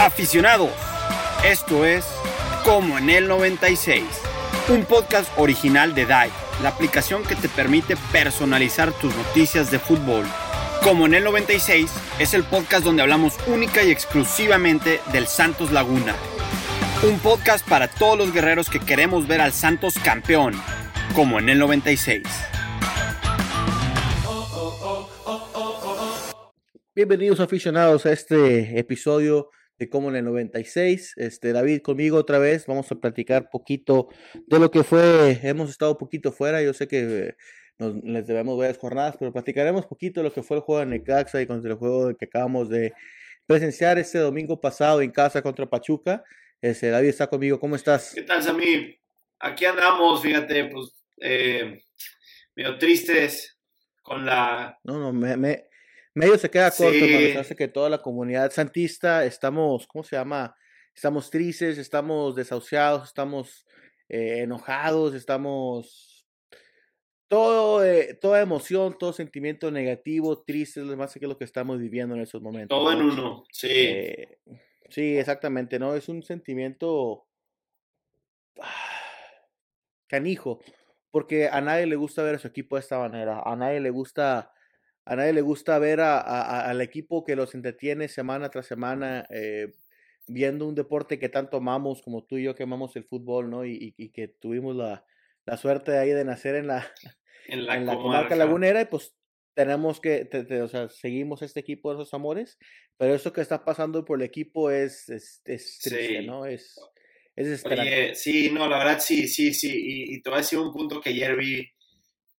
Aficionados, esto es Como en el 96, un podcast original de DAI, la aplicación que te permite personalizar tus noticias de fútbol. Como en el 96 es el podcast donde hablamos única y exclusivamente del Santos Laguna. Un podcast para todos los guerreros que queremos ver al Santos campeón, como en el 96. Bienvenidos aficionados a este episodio de Como en el 96. Este, David conmigo otra vez. Vamos a platicar poquito de lo que fue. Hemos estado un poquito fuera. Yo sé que nos, les debemos varias jornadas, pero platicaremos poquito de lo que fue el juego de Necaxa y contra el juego que acabamos de presenciar este domingo pasado en casa contra Pachuca. Este, David está conmigo. ¿Cómo estás? ¿Qué tal, Samir? Aquí andamos, fíjate, pues eh, medio tristes con la... No, no, me, me, medio se queda corto, sí. hace que toda la comunidad santista estamos, ¿cómo se llama? Estamos tristes, estamos desahuciados, estamos eh, enojados, estamos todo, eh, toda emoción, todo sentimiento negativo, triste, es más que lo que estamos viviendo en esos momentos. Todo en uno, sí. Eh, sí, exactamente, ¿no? Es un sentimiento canijo, porque a nadie le gusta ver a su equipo de esta manera, a nadie le gusta a nadie le gusta ver a, a, al equipo que los entretiene semana tras semana, eh, viendo un deporte que tanto amamos, como tú y yo que amamos el fútbol, ¿no? Y, y, y que tuvimos la, la, suerte ahí de nacer en la, en la, en la comarca lagunera, y pues tenemos que, te, te, o sea, seguimos este equipo de esos amores, pero eso que está pasando por el equipo es, es, es triste, sí. ¿no? Es, es. Oye, sí, no, la verdad sí, sí, sí, y, y te voy a decir un punto que ayer vi,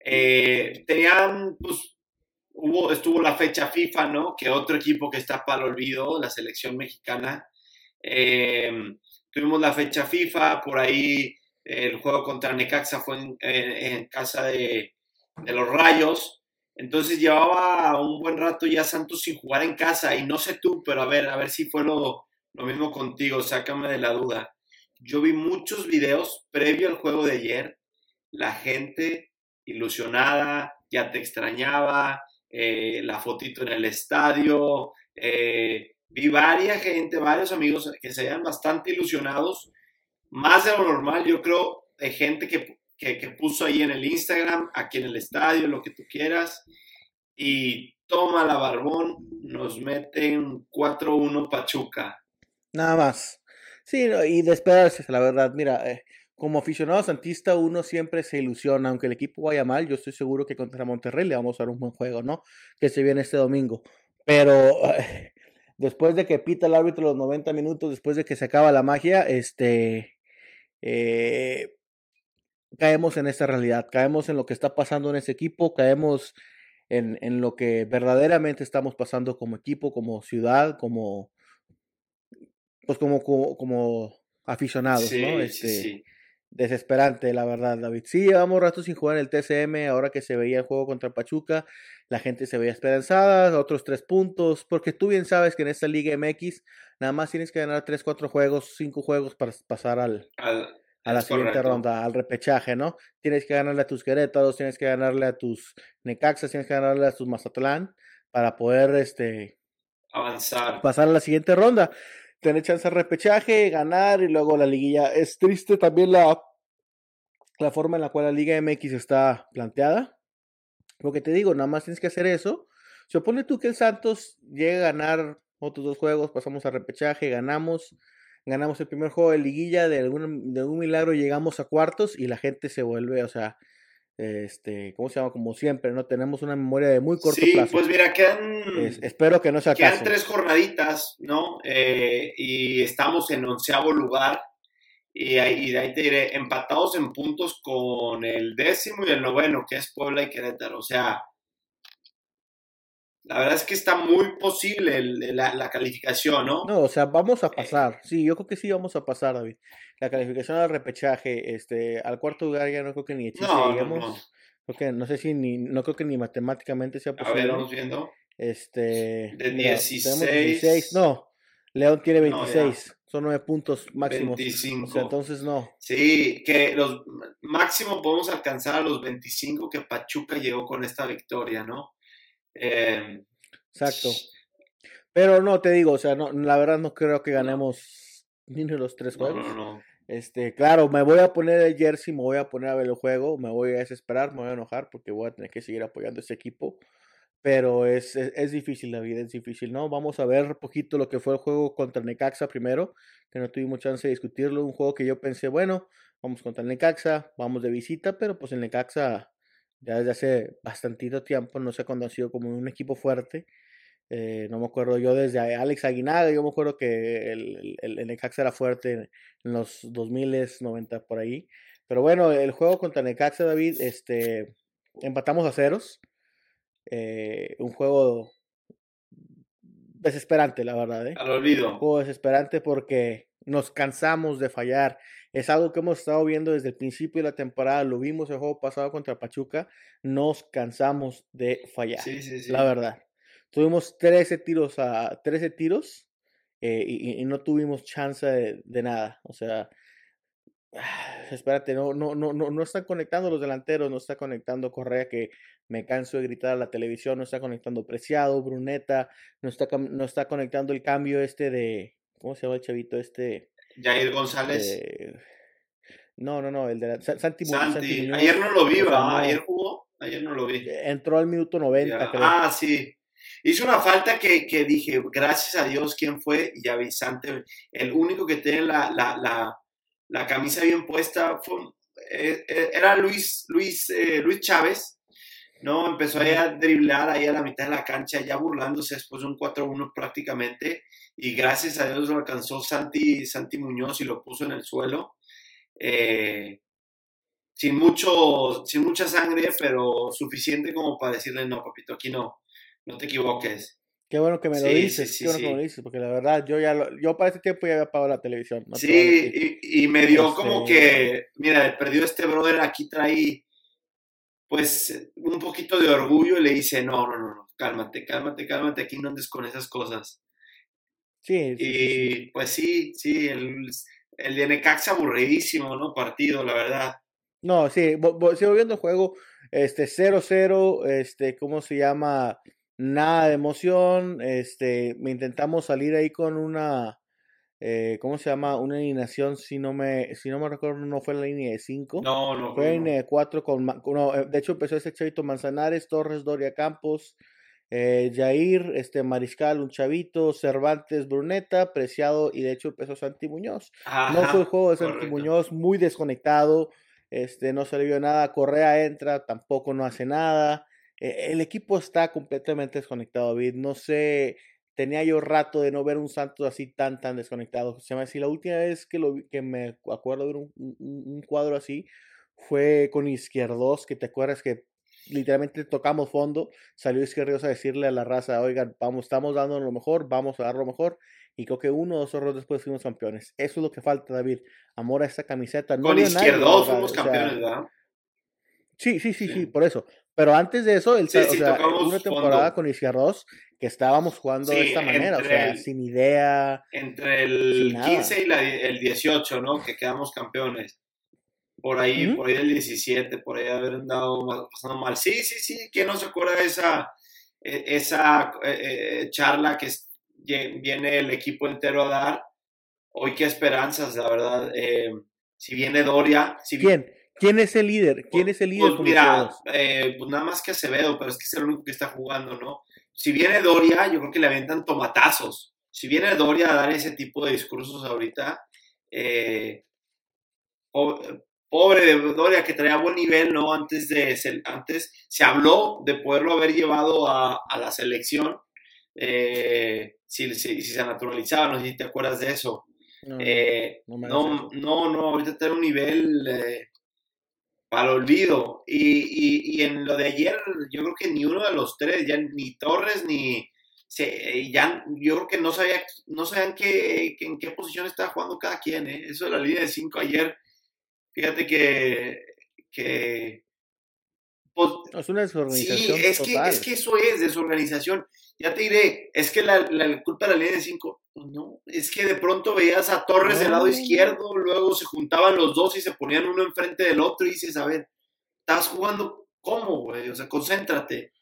eh, tenían, pues, estuvo la fecha FIFA, ¿no? Que otro equipo que está para el olvido, la selección mexicana. Eh, tuvimos la fecha FIFA, por ahí el juego contra Necaxa fue en casa de, de, los Rayos. Entonces llevaba un buen rato ya Santos sin jugar en casa y no sé tú, pero a ver, a ver si fue lo, lo mismo contigo, sácame de la duda. Yo vi muchos videos previo al juego de ayer, la gente ilusionada, ya te extrañaba, eh, la fotito en el estadio, eh, vi varias gente, varios amigos que se veían bastante ilusionados, más de lo normal, yo creo, de gente que, que, que, puso ahí en el Instagram, aquí en el estadio, lo que tú quieras, y toma la barbón, nos meten 4-1 Pachuca. Nada más. Sí, y de la verdad, mira, eh, como aficionado santista uno siempre se ilusiona, aunque el equipo vaya mal, yo estoy seguro que contra Monterrey le vamos a dar un buen juego, ¿no? Que se viene este domingo. Pero después de que pita el árbitro los 90 minutos, después de que se acaba la magia, este, eh, caemos en esta realidad, caemos en lo que está pasando en ese equipo, caemos en, en lo que verdaderamente estamos pasando como equipo, como ciudad, como, pues como, como, como aficionados, sí, ¿no? Este, sí, sí desesperante, la verdad, David. Sí, llevamos rato sin jugar en el TCM, ahora que se veía el juego contra Pachuca, la gente se veía esperanzada, otros tres puntos, porque tú bien sabes que en esta Liga MX nada más tienes que ganar tres, cuatro juegos, cinco juegos para pasar al, al a la siguiente correcto. ronda, al repechaje, ¿no? Tienes que ganarle a tus Querétaros, tienes que ganarle a tus Necaxas, tienes que ganarle a tus Mazatlán para poder este avanzar, pasar a la siguiente ronda tener chance de repechaje, ganar y luego la liguilla. Es triste también la, la forma en la cual la Liga MX está planteada. Porque te digo, nada más tienes que hacer eso. Supone tú que el Santos llegue a ganar otros dos juegos, pasamos a repechaje, ganamos, ganamos el primer juego de liguilla, de algún, de algún milagro llegamos a cuartos y la gente se vuelve, o sea, este, ¿cómo se llama? Como siempre, ¿no? Tenemos una memoria de muy corto sí, plazo. pues mira, quedan... Es, espero que no sea Quedan caso. tres jornaditas, ¿no? Eh, y estamos en onceavo lugar. Y ahí, y ahí te diré, empatados en puntos con el décimo y el noveno, que es Puebla y Querétaro. O sea, la verdad es que está muy posible el, la, la, calificación, ¿no? No, o sea, vamos a pasar. Sí, yo creo que sí vamos a pasar, David. La calificación al repechaje, este, al cuarto lugar ya no creo que ni chiste no. No, no. Creo que, no sé si ni, no creo que ni matemáticamente sea posible. A ver, vamos viendo. Este. De mira, 16. 16. No, León tiene 26. No, Son nueve puntos máximos. 25. O sea, entonces no. Sí, que los máximo podemos alcanzar a los 25 que Pachuca llegó con esta victoria, ¿no? Eh, Exacto. Pero no, te digo, o sea, no, la verdad no creo que ganemos ni de los tres juegos. No, no, no. Este, claro, me voy a poner el jersey, me voy a poner a ver el juego, me voy a desesperar, me voy a enojar porque voy a tener que seguir apoyando a equipo. Pero es, es, difícil la vida, es difícil, ¿no? Vamos a ver un poquito lo que fue el juego contra Necaxa primero, que no tuvimos chance de discutirlo. Un juego que yo pensé, bueno, vamos contra el Necaxa, vamos de visita, pero pues el Necaxa ya desde hace bastantito tiempo no se ha conocido como un equipo fuerte. Eh, no me acuerdo yo desde Alex Aguinaga, yo me acuerdo que el, el, el Necaxa era fuerte en los 2000, 90 por ahí. Pero bueno, el juego contra Necaxa, David, este, empatamos a ceros. Eh, un juego desesperante, la verdad. ¿eh? Al olvido. Un juego desesperante porque nos cansamos de fallar. Es algo que hemos estado viendo desde el principio de la temporada. Lo vimos el juego pasado contra Pachuca. Nos cansamos de fallar. Sí, sí, sí. La verdad. Tuvimos 13 tiros a 13 tiros eh, y, y, no tuvimos chance de, de nada. O sea, espérate, no, no, no, no, no están conectando los delanteros, no está conectando Correa, que me canso de gritar a la televisión, no está conectando Preciado, Bruneta, no está, no está conectando el cambio este de, ¿cómo se llama el chavito este? Jair González. De, no, no, no, el de la, Santi, Santi. Santi Muñoz, Ayer no lo vi, ¿verdad? No, ayer jugó, ayer no lo vi. Entró al minuto 90, ya. creo. Ah, sí. Hizo una falta que, que, dije, gracias a Dios, ¿quién fue? Y a Vicente, el único que tiene la, la, la, camisa bien puesta fue, eh, era Luis, Luis, eh, Luis Chávez, ¿no? Empezó ahí a driblar ahí a la mitad de la cancha, ya burlándose después de un 4-1 prácticamente, y gracias a Dios lo alcanzó Santi, Santi Muñoz y lo puso en el suelo. Eh, sin, mucho, sin mucha sangre, pero suficiente como para decirle, no, papito, aquí no, no te equivoques. Qué bueno que me lo sí, dices, sí, qué bueno que me lo dices, porque la verdad, yo ya lo, yo para este tiempo ya había apagado la televisión. No sí, y, y, me dio este... como que, mira, perdió este brother, aquí trae, pues, un poquito de orgullo y le dice, no, no, no, no cálmate, cálmate, cálmate, aquí no andes con esas cosas. Sí. Y pues sí, sí, el, el de Necaxa aburridísimo, ¿no? Partido, la verdad. No, sí, sigo viendo el juego, este, 0-0, este, ¿cómo se llama? Nada de emoción, este, me intentamos salir ahí con una, eh, ¿cómo se llama? Una alineación, si no me, si no me recuerdo, no fue la línea de 5. No, no. Fue la línea de 4 con, no, de hecho empezó ese chavito Manzanares, Torres, Doria Campos, eh, Jair, este Mariscal, un chavito, Cervantes, Bruneta, Preciado y de hecho empezó Santi Muñoz. Ajá, no fue el juego de Santi correcto. Muñoz, muy desconectado, este, no se le vio nada, Correa entra, tampoco no hace nada. Eh, el equipo está completamente desconectado, David. No sé, tenía yo rato de no ver un Santos así tan, tan desconectado. Se me decía, la última vez que, lo, que me acuerdo de ver un, un, un, cuadro así fue con Izquierdos, que te acuerdas que literalmente tocamos fondo, salió Izquierdos a decirle a la raza, oigan, vamos, estamos dando lo mejor, vamos a dar lo mejor. Y creo que uno o dos horrores después fuimos campeones. Eso es lo que falta, David. Amor a esta camiseta. No con Izquierdos fuimos campeones, o sea, ¿verdad? Sí, sí, sí, sí, sí, por eso. Pero antes de eso, el, sí, o sí, sea, una temporada fondo. con Izquierdos que estábamos jugando de esta manera, o sea, el- sin idea. Entre el Sin nada. 15 y la- el 18, ¿no? Que quedamos campeones. Por ahí, por ahí el 17, por ahí haber andado mal- pasando mal. Sí, sí, sí, ¿quién no se acuerda de esa, eh, esa eh, eh, charla que viene el equipo entero a dar? Hoy qué esperanzas, la verdad. Eh, si viene Doria, si vi- ¿Quién? ¿Quién es el líder? ¿Quién es el líder pues mira, eh, pues nada más que Acevedo, pero es que es el único que está jugando, ¿no? Si viene Doria, yo creo que le aventan tomatazos. Si viene Doria a dar ese tipo de discursos ahorita, eh, po- pobre de Doria que traía buen nivel, ¿no? Antes de antes se habló de poderlo haber llevado a, a la selección, eh, si, si, si se naturalizaba, no sé si te acuerdas de eso. No, no no, no, ahorita en un nivel para el olvido. Y, y, y en lo de ayer, yo creo que ni uno de los tres, ya ni Torres ni. Se, ya, yo creo que no, sabía, no sabían qué, qué- en qué posición estaba jugando cada quien. ¿eh? Eso de la línea de cinco ayer, fíjate que. que pues, Es una Sí, desorganización es que, total. es que eso es desorganización. Ya te diré, es que la, la culpa de la línea de 5, pues no, es que de pronto veías a Torres del lado izquierdo, luego se juntaban los dos y se ponían uno enfrente del otro y dices, a ver, estás jugando, ¿cómo, güey? O sea, concéntrate.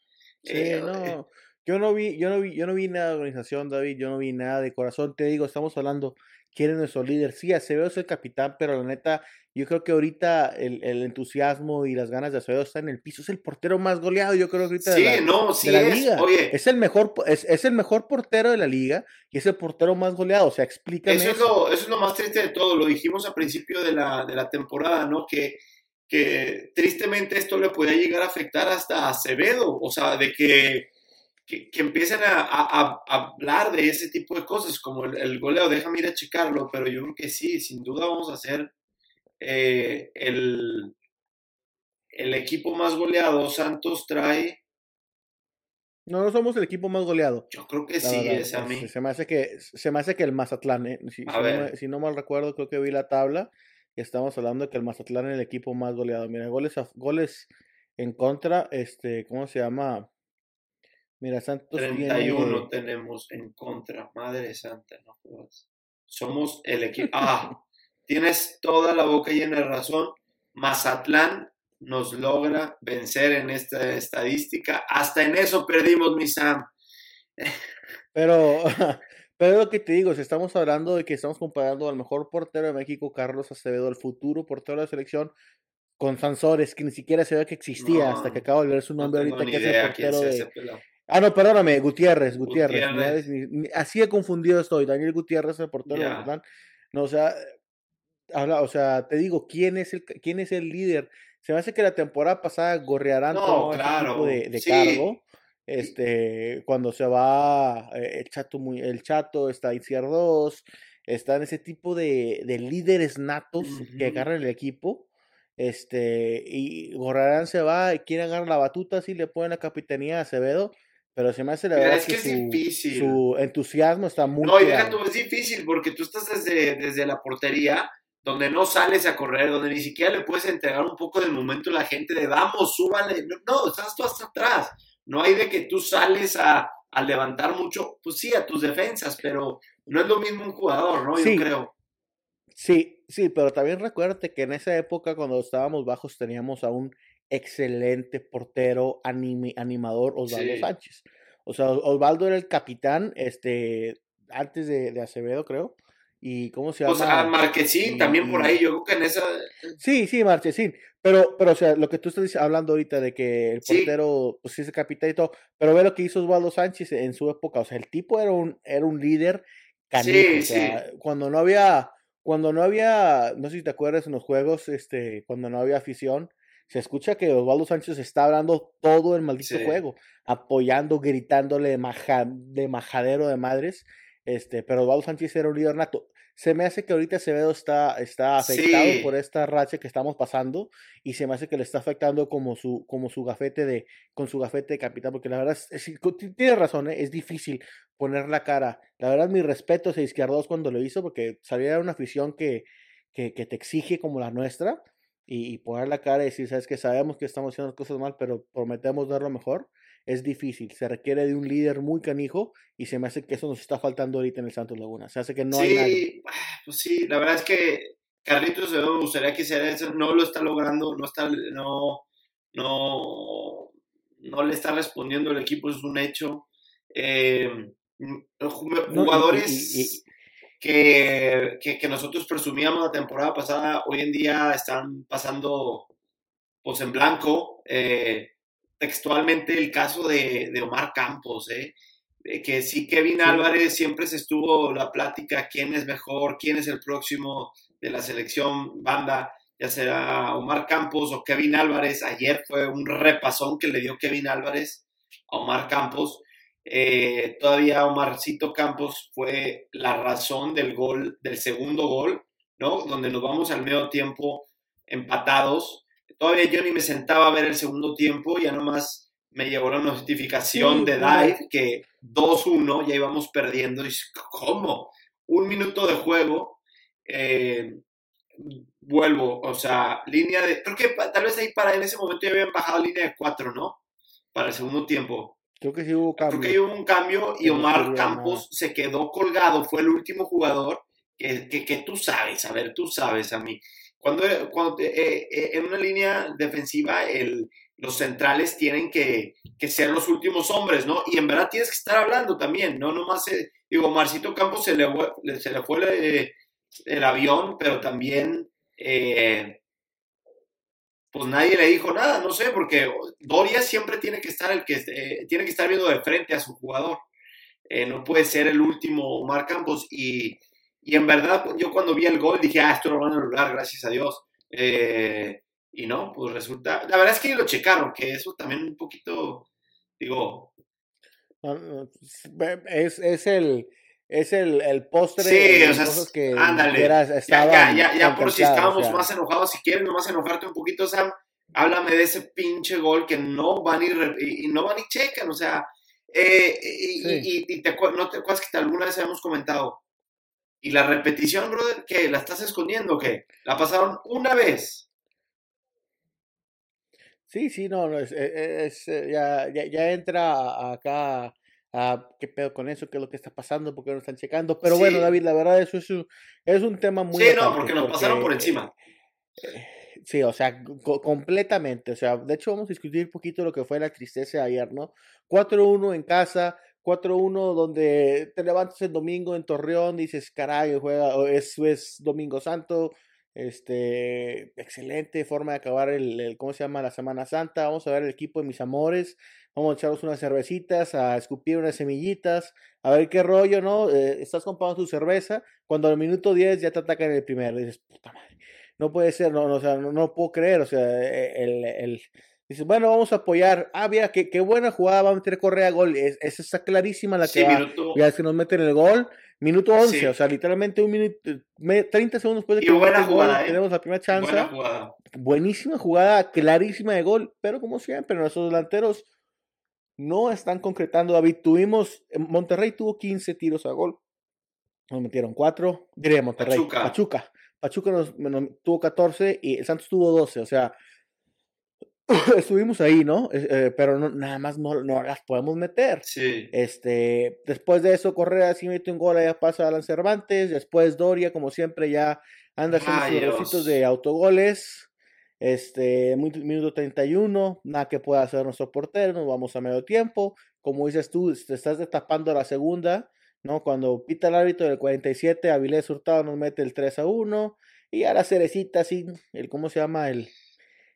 Sí, Eh, eh, no. Yo no vi, yo no vi, yo no vi nada de organización, David, yo no vi nada de corazón. Te digo, estamos hablando, ¿quién es nuestro líder? Sí, Acevedo es el capitán, pero la neta, yo creo que ahorita el, el entusiasmo y las ganas de Acevedo están en el piso. Es el portero más goleado, yo creo que ahorita Sí, de la, no, sí de la es. liga. Oye, Es el mejor, es, es el mejor portero de la liga y es el portero más goleado. O sea, explícame Eso es, lo, eso es lo más triste de todo, lo dijimos al principio de la, de la temporada, ¿no? Que, que tristemente esto le podía llegar a afectar hasta a Acevedo, o sea, de que, que, que empiecen a, a- a hablar de ese tipo de cosas, como el, el goleo, déjame ir a checarlo, pero yo creo que sí, sin duda vamos a ser eh, el, el equipo más goleado. Santos trae, No, no somos el equipo más goleado. yo creo que sí, verdad, es a mí. se me hace que se me hace que el Mazatlán, ¿eh? si, no si no mal recuerdo, creo que vi la tabla y estamos hablando de que el Mazatlán es el equipo más goleado. Mira, goles a- goles en contra, este, ¿cómo se llama? Mira, Santos 31 tiene tenemos en contra. Madre santa, no jodas. Somos el equipo. Ah, tienes toda la boca llena de razón. Mazatlán nos logra vencer en esta estadística. Hasta en eso perdimos, mi Sam. Pero, pero lo que te digo, si estamos hablando de que estamos comparando al mejor portero de México, Carlos Acevedo, el futuro portero de la selección, con Sansores, que ni siquiera se ve que existía hasta que acabo de leer su No nombre ahorita, que es el portero de... Ah, no, perdóname, Gutiérrez, Gutiérrez. así de confundido estoy. Daniel Gutiérrez, el portero de. Mazatlán. No, o sea, habla, o sea, te digo, ¿quién es el, quién es el líder? Se me hace que la temporada pasada Gorriarán No, claro, tipo de, de sí. cargo. Este, cuando se va eh, el Chato, muy, el Chato, está Izquierdos, están ese tipo de, de líderes natos que agarran el equipo. Este, y Gorriarán se va y quiere agarrar la batuta, así le ponen la capitanía a Acevedo, pero se me hace la Mira, verdad es que es su, difícil. su entusiasmo está muy No, y deja tú, es difícil porque tú estás desde, desde la portería donde no sales a correr, donde ni siquiera le puedes entregar un poco del momento a la gente de vamos, súbale. No, no, estás tú hasta atrás. No hay de que tú sales a, a levantar mucho, pues sí, a tus defensas, pero no es lo mismo un jugador, ¿no? Sí. Yo creo. Sí, sí, pero también recuérdate que en esa época, cuando estábamos bajos, teníamos a un excelente portero anime- animador, Osvaldo Sí. Sánchez. O sea, Osvaldo era el capitán, este, antes de, de Acevedo, creo. Y cómo se O sea, llama. Marquesín también por ahí, yo creo que en esa. Sí, sí, Marchesín. Pero, pero, o sea, lo que tú estás hablando ahorita de que el Sí. portero, pues sí es el capitán y todo, pero ve lo que hizo Osvaldo Sánchez en su época. O sea, el tipo era un, era un líder canijo. Sí, o sea, cuando no había, cuando no había, no sé si te acuerdas en los juegos, este, cuando no había afición, se escucha que Osvaldo Sánchez está hablando todo el maldito Sí. juego, apoyando, gritándole de, maja- de majadero de madres. Este, pero Osvaldo Sánchez era un líder nato. Se me hace que ahorita Acevedo está, está afectado Sí. por esta racha que estamos pasando y se me hace que le está afectando como su, como su gafete de, con su gafete de capitán, porque la verdad es, es- co- ti- tienes razón, ¿eh? es difícil poner la cara. La verdad, mi respeto a Izquierdos cuando lo hizo, porque sabía de una afición que, que, que te exige como la nuestra y, y poner la cara y decir, sabes que sabemos que estamos haciendo las cosas mal, pero prometemos dar lo mejor. Es difícil, se requiere de un líder muy canijo y se me hace que eso nos está faltando ahorita en el Santos Laguna. Se hace que no hay nadie. sí, pues sí, la verdad es que Carlitos me gustaría que hiciera eso, no lo está logrando, no está, no, no, no le está respondiendo el equipo, es un hecho. Eh, mm, jugadores y- que, que, que nosotros presumíamos la temporada pasada, hoy en día están pasando pues en blanco. eh, textualmente el caso de, de Omar Campos, ¿eh? De que sí, Kevin Sí. Álvarez siempre se estuvo la plática, quién es mejor, quién es el próximo de la selección banda, ya sea Omar Campos o Kevin Álvarez. Ayer fue un repasón que le dio Kevin Álvarez a Omar Campos. Eh, todavía Omarcito Campos fue la razón del gol, del segundo gol, ¿no? Donde nos vamos al medio tiempo empatados. Todavía yo ni me sentaba a ver el segundo tiempo, ya nomás me llegó la notificación Sí, de. Dive que 2-1, ya íbamos perdiendo. Y ¿cómo? Un minuto de juego. eh, vuelvo, o sea, línea de. Creo que tal vez ahí para en ese momento ya habían bajado línea de 4, ¿no? Para el segundo tiempo. Creo que sí hubo Creo cambio. que hubo un cambio y Que no Omar Campos se quedó colgado. Fue el último jugador que, que, que tú sabes, a ver, tú sabes a mí. Cuando, cuando eh, eh, en una línea defensiva el, los centrales tienen que, ser los últimos hombres, ¿no? Y en verdad tienes que estar hablando también, no nomás, eh, digo, Marcito Campos se le, se le fue el, avión, pero también, eh, pues nadie le dijo nada, no sé, porque Doria siempre tiene que estar el que, eh, tiene que estar viendo de frente a su jugador, no puede ser el último Omar Campos y, y, en verdad yo cuando vi el gol dije, ah, esto lo van a anular, gracias a Dios. Eh, y no, pues resulta, la verdad es que lo checaron, que eso también un poquito, digo... Es, es el, es el, el postre sí, o sea, que ándale, ya, ya, ya, ya por si estábamos más enojados, si quieres nomás enojarte un poquito, Sam, háblame de ese pinche gol que no van y, y no van y checan, o sea, eh, y, y, te, no te acuerdas que alguna vez habíamos comentado, y la repetición, brother, que la estás escondiendo, que la pasaron una vez, Sí, sí, no, no es, e, es, eh, ya, ya, entra acá a qué pedo con eso, qué es lo que está pasando, por qué no están checando. Pero bueno, David, la verdad, eso es un, es un tema muy. Sí, no, porque nos pasaron por encima. Eh, sí, o sea, completamente. O sea, de hecho, vamos a discutir un poquito lo que fue la tristeza de ayer, ¿no? 4-1 en casa, 4-1 donde te levantas el domingo en Torreón, dices, caray, juega, es, es Domingo Santo, este, excelente forma de acabar el, ¿cómo se llama? La Semana Santa. Vamos a ver el equipo de mis amores. Vamos a echarnos unas cervecitas, a escupir unas semillitas, a ver qué rollo, ¿no? Eh, estás comprando tu cerveza, cuando al minuto 10 ya te atacan el primero. Dices, puta madre, no puede ser, no, no, o sea, no, puedo creer, o sea, e, el, el, Dices, bueno, vamos a apoyar. Ah, mira, qué, qué buena jugada, va a meter Correa gol. Es, esa está clarísima la que va. Ya es que nos meten el gol. Minuto 11, o sea, literalmente un minuto, 30 segundos después de que buena jugada, ¿eh? tenemos la primera chance. Buenísima jugada, clarísima de gol, pero como siempre, nuestros delanteros no están concretando. David, tuvimos, Monterrey tuvo 15 tiros a gol, nos metieron 4, diría Monterrey, Pachuca. Pachuca, Pachuca nos, tuvo 14 y el Santos tuvo 12, o sea, estuvimos ahí, ¿no? Eh, pero no, nada más no, no, las podemos meter. Sí. Este, después de eso, Correa sí mete un gol, allá pasa a Alan Cervantes. Después Doria, como siempre, ya anda haciendo sus de autogoles. Este, minuto 31, nada que pueda hacer nuestro portero, nos vamos a medio tiempo. Como dices tú, te estás destapando la segunda, ¿no? Cuando pita el árbitro del 47, Avilés Hurtado nos mete el 3 a 1. Y a la cerecita, así, el, ¿cómo se llama? El,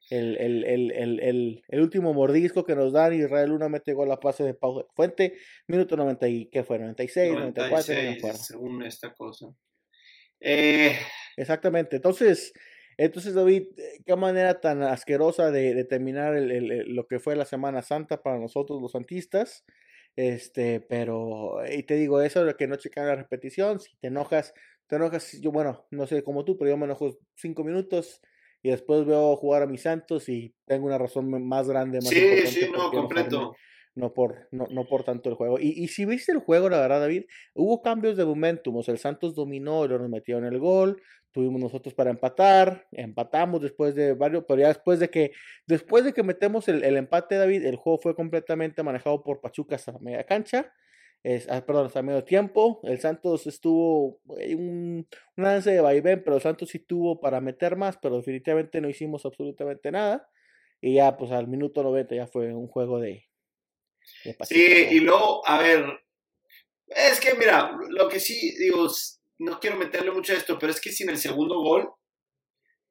el, el, el, el, el, último mordisco que nos dan. Israel Luna mete gol a pase de Pau Fuente, minuto 90 y ¿qué fue? 96, 94, no Según esta cosa. Eh... Exactamente. Entonces, entonces, David, qué manera tan asquerosa de, de terminar lo que fue la Semana Santa para nosotros los santistas. Este, pero, y te digo, eso de que no checan la repetición, si te enojas, te enojas, yo, bueno, no sé como tú, pero yo me enojo cinco minutos, y después veo jugar a mis Santos y tengo una razón más grande, más Sí, sí, no, completo. No por, no, no por tanto el juego. Y, y, si viste el juego, la verdad, David, hubo cambios de momentum. O sea, el Santos dominó, y nos metieron el gol, tuvimos nosotros para empatar, empatamos después de varios, pero ya después de que, después de que metemos el, el empate, David, el juego fue completamente manejado por Pachuca hasta media cancha es, ah, perdón, hasta medio tiempo. El Santos estuvo un, un lance de vaivén, pero el Santos sí tuvo para meter más, pero definitivamente no hicimos absolutamente nada. Y ya, pues al minuto 90 ya fue un juego de. Sí, y luego, a ver, es que mira, lo que sí, digo, no quiero meterle mucho a esto, pero es que sin el segundo gol,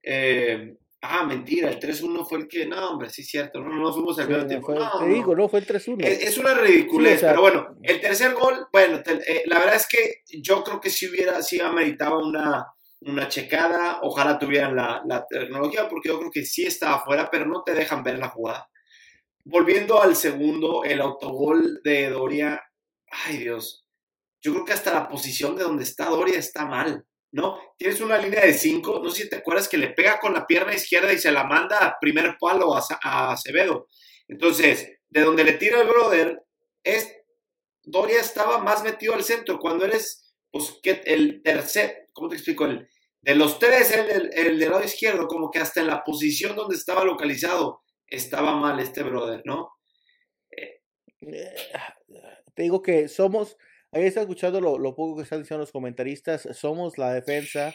eh, Ah, mentira, el 3-1 fue el que. No, hombre, sí es cierto. No, no fuimos al medio tiempo. No, te digo, no, fue el 3-1. Es, una ridiculez, pero bueno, el tercer gol, bueno, eh, la verdad es que yo creo que si hubiera, si ameritaba una, una checada, ojalá tuvieran la, la tecnología, porque yo creo que sí estaba afuera, pero no te dejan ver la jugada. Volviendo al segundo, el autogol de Doria, ay Dios, yo creo que hasta la posición de donde está Doria está mal. ¿no? Tienes una línea de cinco, no sé si te acuerdas que le pega con la pierna izquierda y se la manda a primer palo a, Acevedo. Entonces, de donde le tira el brother, es, Doria estaba más metido al centro. Cuando eres, pues, que el tercer, ¿cómo te explico? El, de los tres, el, el, del lado izquierdo, como que hasta en la posición donde estaba localizado, estaba mal este brother, ¿no? Eh, te digo que somos Ahí está escuchando lo, poco que están diciendo los comentaristas. Somos la defensa,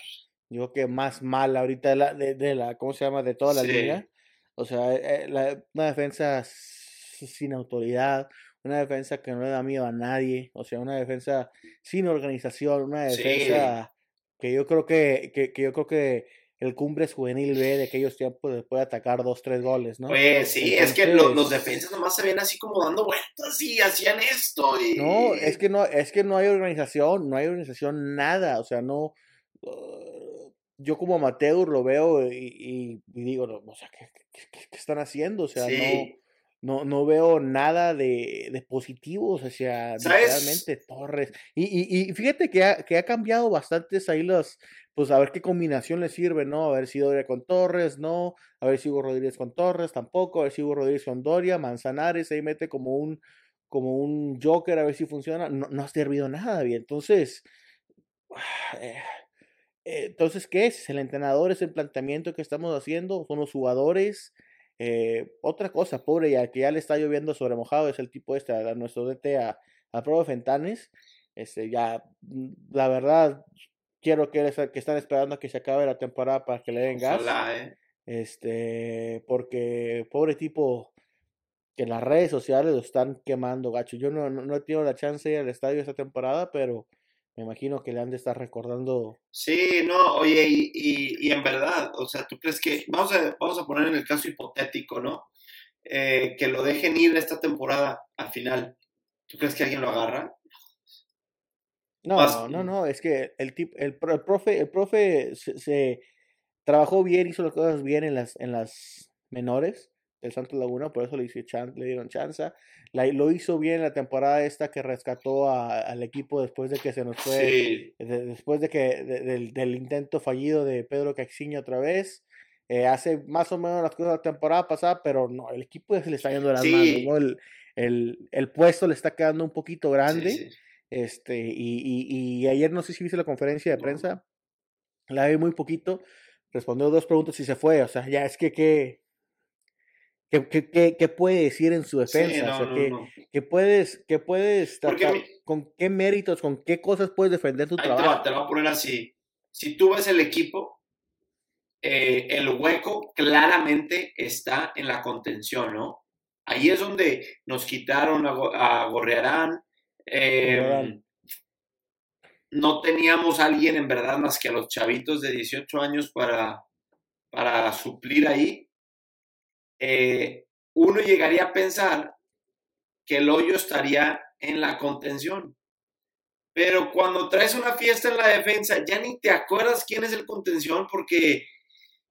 yo creo que más mal ahorita de la, de, la ¿cómo se llama? De toda la línea. O sea, eh, la- una defensa sin autoridad, una defensa que no le da miedo a nadie, o sea, una defensa sin organización, una Sí. defensa que yo creo que, que, que yo creo que el Cumbres Juvenil B de aquellos tiempos les puede atacar dos, tres goles, ¿no? Pues sí, es que lo- los Entonces- defensas nomás se ven así como dando vueltas y hacían esto. Y... No, es que no, es que no hay organización, no hay organización, nada, o sea, no, uh, yo como amateur lo veo y, y- y digo, no, o sea, ¿qué, qué- qué- qué están haciendo? O sea, Sí. no, no, no veo nada de, de positivos, o sea, ¿Sabes? literalmente Torres. Y, y, y fíjate que ha, que ha cambiado bastantes ahí los, pues a ver qué combinación le sirve, ¿no? A ver si Doria con Torres, no, a ver si Hugo Rodríguez con Torres, tampoco, a ver si Hugo Rodríguez con Doria, Manzanares, ahí mete como un, como un Joker, a ver si funciona. No, no ha servido nada bien. Entonces, eh, eh, entonces, ¿qué es? El entrenador es el planteamiento que estamos haciendo, son los jugadores. Eh, otra cosa, pobre, ya que ya le está lloviendo sobre mojado, es el tipo este, a, a nuestro DT, a, a Probo Fentanes. Este, ya, mm, la verdad, quiero que, que están esperando a que se acabe la temporada para que le den gas. Ojalá, ¿eh? Este, porque pobre tipo, que en las redes sociales lo están quemando, gacho. Yo no, no, no he tenido la chance de ir al estadio esta temporada, pero me imagino que le han de estar recordando. Sí, no, oye, y, y, y en verdad, o sea, ¿tú crees que, vamos a, vamos a poner en el caso hipotético, ¿no? Eh, que lo dejen ir esta temporada al final. ¿Tú crees que alguien lo agarra? No, no, no, es que el tip, el, el profe, el profe se, se trabajó bien, hizo las cosas bien en las, en las menores del Santos Laguna, por eso le, hizo chan- le dieron chance. La, lo hizo bien en la temporada esta que rescató a- al equipo después de que se nos fue. Sí, de- después de que de- del, del intento fallido de Pedro Caixinha otra vez, eh, hace más o menos las cosas la temporada pasada, pero no, el equipo ya se le está yendo de las Sí. manos, ¿no? El, el, el puesto le está quedando un poquito grande, sí, este, y, y, y ayer no sé si viste la conferencia de prensa, la vi muy poquito, respondió dos preguntas y se fue, o sea, ya es que qué, qué, qué, qué- puede decir en su Sí, defensa, o no, sea, no, que, no. que puedes, que puedes Porque tratar- mi- con qué méritos, con qué cosas puedes defender tu Ahí te, va, trabajo. te lo voy a poner así. Si tú ves el equipo, eh, el hueco claramente está en la contención, ¿no? Ahí es donde nos quitaron a, a Gorrearán. eh, Gorrearán. no teníamos a alguien en verdad más que a los chavitos de 18 años para, para suplir ahí. Eh, uno llegaría a pensar que el hoyo estaría en la contención. Pero cuando traes una fiesta en la defensa, ya ni te acuerdas quién es el contención, porque,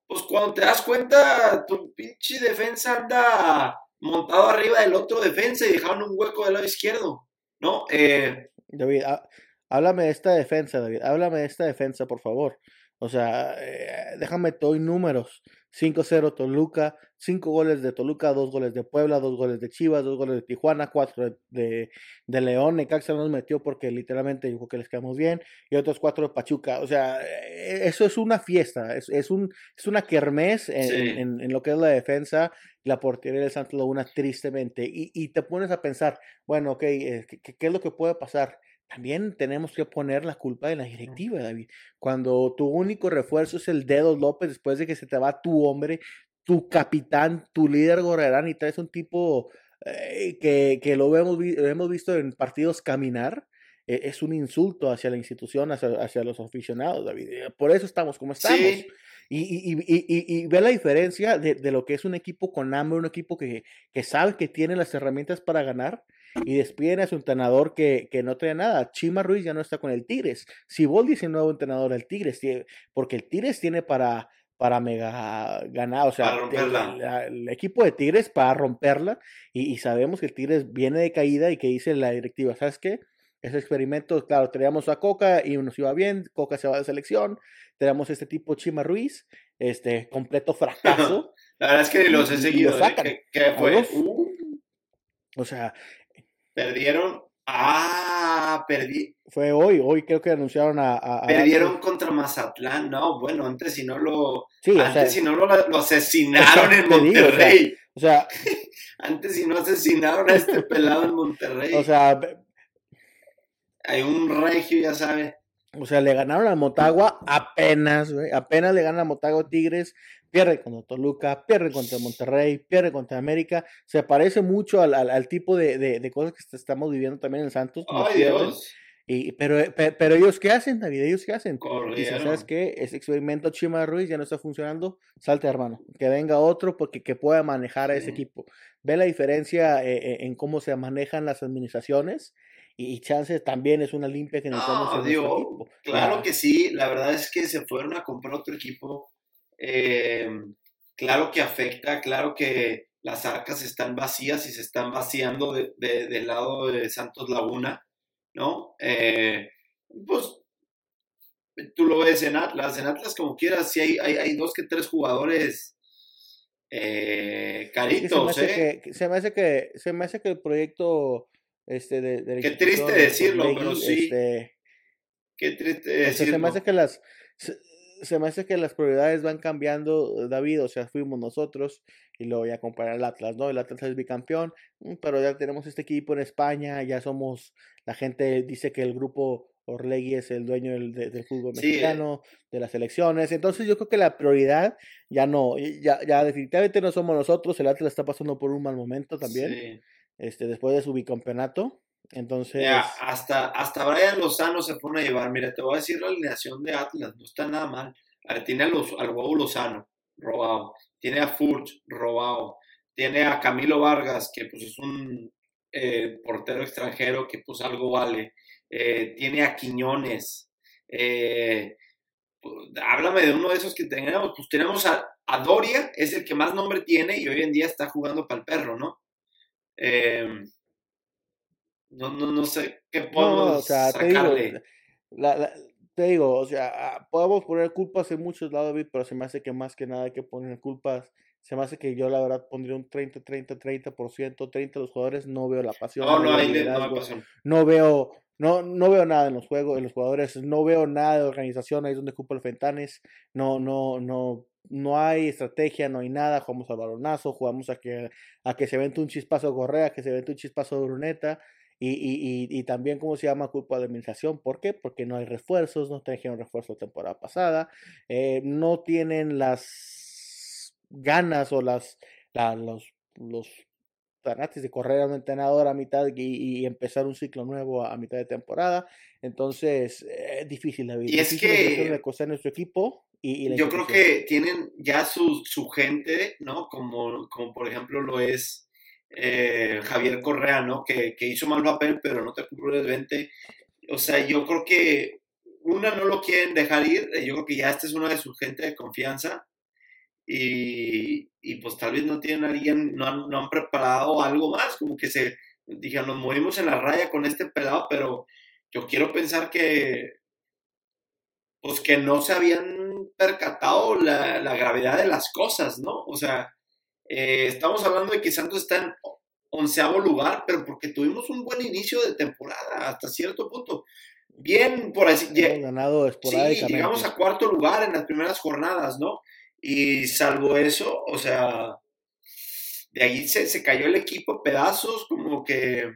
pues cuando te das cuenta, tu pinche defensa anda montado arriba del otro defensa y dejaron un hueco del lado izquierdo, ¿no? Eh, David, há- háblame de esta defensa, David. Háblame de esta defensa, por favor. O sea, eh, déjame te doy números. 5-0 Toluca, 5 goles de Toluca, 2 goles de Puebla, 2 goles de Chivas, 2 goles de Tijuana, 4 de, de, León. Necaxa nos metió porque literalmente dijo que les quedamos bien. Y otros 4 de Pachuca. O sea, eh, eso es una fiesta. Es, es, un, es una kermés en, Sí. en- en- en lo que es la defensa, la portería del Santos Laguna, tristemente. Y, y te pones a pensar, bueno, ok, eh, ¿qué, qué- qué es lo que puede pasar? También tenemos que poner la culpa de la directiva, David. Cuando tu único refuerzo es el Dedo López, después de que se te va tu hombre, tu capitán, tu líder Gorrerán, y traes un tipo eh, que, que lo hemos, lo hemos visto en partidos caminar, eh, es un insulto hacia la institución, hacia, hacia los aficionados, David. Eh, Por eso estamos como estamos. sí, y, y, y- y ve la diferencia de, de lo que es un equipo con hambre, un equipo que, que sabe que tiene las herramientas para ganar y despiden a su entrenador que, que no trae nada. Chima Ruiz ya no está con el Tigres. Siboldi es el nuevo entrenador del Tigres, porque el Tigres tiene para, para mega ganar, o sea, el, la- el equipo de Tigres para romperla y, y sabemos que el Tigres viene de caída y que dice la directiva, ¿sabes qué? Ese experimento, claro, teníamos a Coca y nos iba bien, Coca se va de selección, tenemos este tipo Chima Ruiz, este completo fracaso, la verdad es que los he seguido. lo ¿eh? sacan. Uh, o sea, perdieron. Ah, perdi- fue hoy, hoy creo que anunciaron a... perdieron contra Mazatlán. No, bueno, antes si no lo, Sí, o antes sea, si no lo, lo asesinaron en te digo, o sea, Monterrey. o sea, Antes si no asesinaron a este pelado en Monterrey. o sea, Hay un regio, ya sabes. o sea, le ganaron a Motagua apenas, güey, apenas le ganan a Motagua Tigres, pierde contra Toluca, pierde contra Monterrey, pierde contra América. Se parece mucho al, al, tipo de, de, cosas que estamos viviendo también en Santos. Ay, Dios. Y, pero, pero, ellos qué hacen, David, ellos qué hacen. Dicen, ¿sabes qué? Ese experimento Chima Ruiz ya no está funcionando, salte hermano, que venga otro porque que pueda manejar a ese equipo. Ve la diferencia eh, eh, en cómo se manejan las administraciones y, Chance también es una limpia que necesitamos no, digo, Claro que sí, la verdad es que se fueron a comprar otro equipo. Eh, claro que afecta, claro que las arcas están vacías y se están vaciando de, del lado de Santos Laguna ¿no? Eh, pues tú lo ves en Atlas, en Atlas como quieras, si hay, hay, dos que tres jugadores eh, caritos, se me, ¿eh? que, se me hace que se me hace que el proyecto este de, qué triste decirlo, pero sí. Este, qué triste decirlo. se me hace que las se me hace que las prioridades van cambiando, David, o sea, fuimos nosotros y luego ya comparar el Atlas, ¿no? El Atlas es bicampeón, mm, pero ya tenemos este equipo en España, ya somos, la gente dice que el grupo Orlegui es el dueño del, del fútbol eh. mexicano, de las elecciones, entonces yo creo que la prioridad ya no, ya, ya definitivamente no somos nosotros, el Atlas está pasando por un mal momento también, este, después de su bicampeonato, entonces. hasta, hasta Brian Lozano se pone a llevar. Mira, te voy a decir la alineación de Atlas, no está nada mal. tiene a los, al Lozano, robado. Tiene a Furch, robado. Tiene a Camilo Vargas, que pues es un eh, portero extranjero que pues algo vale. Eh, tiene a Quiñones. Eh, pues, háblame de uno de esos que tenemos. Pues tenemos a, a, Doria, es el que más nombre tiene y hoy en día está jugando para el perro, ¿no? No, no, no sé qué podemos sacarle. Te digo, o sea, ah, podemos poner culpas en muchos lados, David, pero se me hace que más que nada hay que poner culpas. Se me hace que yo, la verdad, pondría un 30, 30, 30%, 30 los jugadores. No veo la pasión. No, no, hay, no pasión. No veo, no, no veo nada en los juegos, en los jugadores. No veo nada de organización. Ahí es donde ocupa el Fentanes. No, no, no, no hay estrategia, no hay nada. Jugamos al balonazo, jugamos a que, a que se vente un chispazo Correa, que se vente un chispazo Bruneta. Y, y, y, también, ¿cómo se llama? Culpa de administración. ¿Por qué? Porque no hay refuerzos, no trajeron refuerzo temporada pasada, eh, no tienen las ganas o las, los, los de correr a un entrenador a mitad y, empezar un ciclo nuevo a, mitad de temporada. Entonces, es difícil la vida. Y es que nuestro equipo. Y, yo creo que tienen ya su, su gente, ¿no? Como, como por ejemplo lo es eh, Javier Correa, ¿no? Que, hizo mal papel, pero no te 20. O sea, yo creo que una no lo quieren dejar ir, yo creo que ya esta es una de sus gente de confianza y, pues tal vez no tienen alguien, no han, no han preparado algo más, como que se dijeron, nos movimos en la raya con este pelado, pero yo quiero pensar que pues que no se habían percatado la, la gravedad de las cosas, ¿no? O sea, eh, estamos hablando de que Santos está en onceavo lugar, pero porque tuvimos un buen inicio de temporada hasta cierto punto. Bien, por así decirlo. ganado Sí, llegamos a cuarto lugar en las primeras jornadas, ¿no? Y salvo eso, o sea, de ahí se, se cayó el equipo pedazos, como que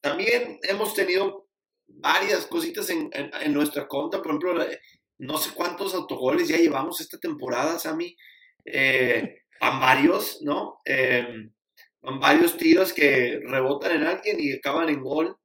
también hemos tenido varias cositas en, en, nuestra cuenta, por ejemplo, no sé cuántos autogoles ya llevamos esta temporada, Sammy. Eh, a varios, ¿no? Eh, varios tiros que rebotan en alguien y acaban en gol.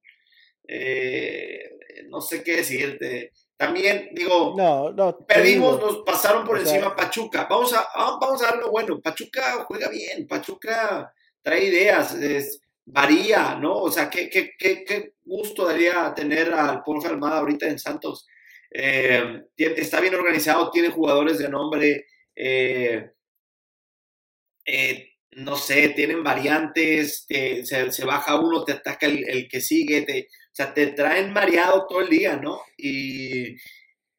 Eh, no sé qué decirte. También, digo, no, no, perdimos, nos pasaron por encima Pachuca. Vamos a, ah, vamos a darlo bueno. Pachuca juega bien, Pachuca trae ideas, es, varía, ¿no? O sea, qué, qué, qué, qué gusto daría tener al Porfa Almada ahorita en Santos. Eh, está bien organizado, tiene jugadores de nombre. Eh, eh, no sé, tienen variantes, se, baja uno, te ataca el, que sigue, te, o sea, te traen mareado todo el día, ¿no? Y...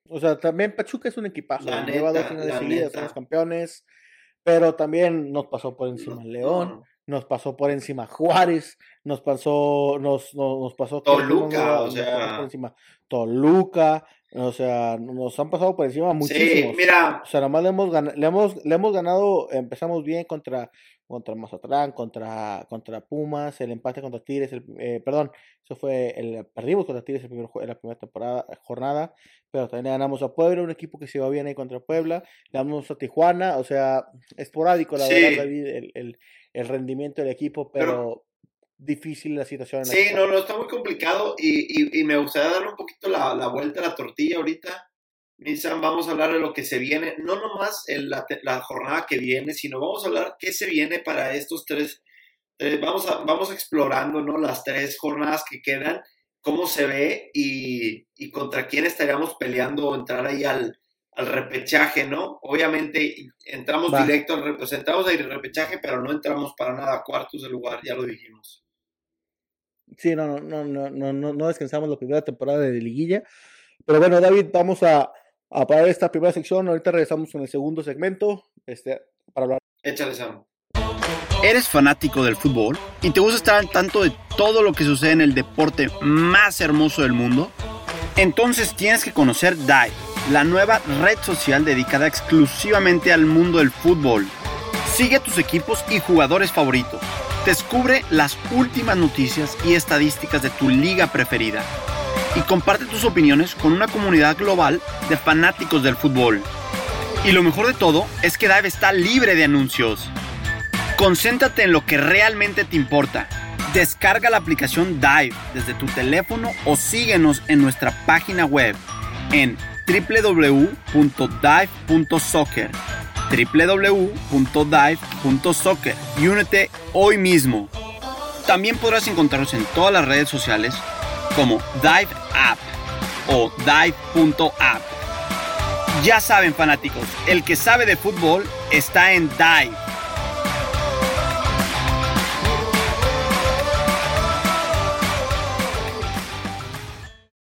O sea, también Pachuca es un equipazo, lleva dos finales seguidas, son los campeones, pero también nos pasó por encima León, nos pasó por encima Juárez, nos pasó, nos, nos, pasó Toluca, o sea, por encima Toluca, o sea, nos han pasado por encima muchísimo. Sí, mira. O sea, nomás le hemos, ganado, le hemos, le hemos ganado, empezamos bien contra, contra Mazatlán, contra, contra Pumas, el empate contra Tigres, el, eh, perdón, eso fue el perdimos contra Tigres el primer, en la primera temporada, jornada, pero también ganamos a Puebla, un equipo que se iba bien ahí contra Puebla, le damos a Tijuana, o sea, esporádico la verdad, David, el, el, el, rendimiento del equipo, pero, difícil la situación. En sí, no, no, está muy complicado y, y, y, me gustaría darle un poquito la, la vuelta a la tortilla ahorita Nissan, vamos a hablar de lo que se viene, no nomás en la, la, jornada que viene, sino vamos a hablar qué se viene para estos tres, eh, vamos, a, vamos explorando ¿no? las tres jornadas que quedan, cómo se ve y, y contra quién estaríamos peleando o entrar ahí al, al repechaje, ¿no? Obviamente entramos directo al pues entramos al repechaje, pero no entramos para nada a cuartos de lugar, ya lo dijimos. Sí, no, no, no, no, no, no descansamos la primera temporada de liguilla. Pero bueno, David, vamos a, a parar esta primera sección. Ahorita regresamos con el segundo segmento este, para hablar. Échale, Sam. ¿Eres fanático del fútbol y te gusta estar al tanto de todo lo que sucede en el deporte más hermoso del mundo? Entonces tienes que conocer DIVE, la nueva red social dedicada exclusivamente al mundo del fútbol. Sigue a tus equipos y jugadores favoritos. Descubre las últimas noticias y estadísticas de tu liga preferida y comparte tus opiniones con una comunidad global de fanáticos del fútbol. Y lo mejor de todo es que Dive está libre de anuncios. Concéntrate en lo que realmente te importa. Descarga la aplicación Dive desde tu teléfono o síguenos en nuestra página web en www.dive.soccer www.dive.soccer y únete hoy mismo. También podrás encontrarnos en todas las redes sociales como Dive App o Dive.app. Ya saben fanáticos, el que sabe de fútbol está en Dive.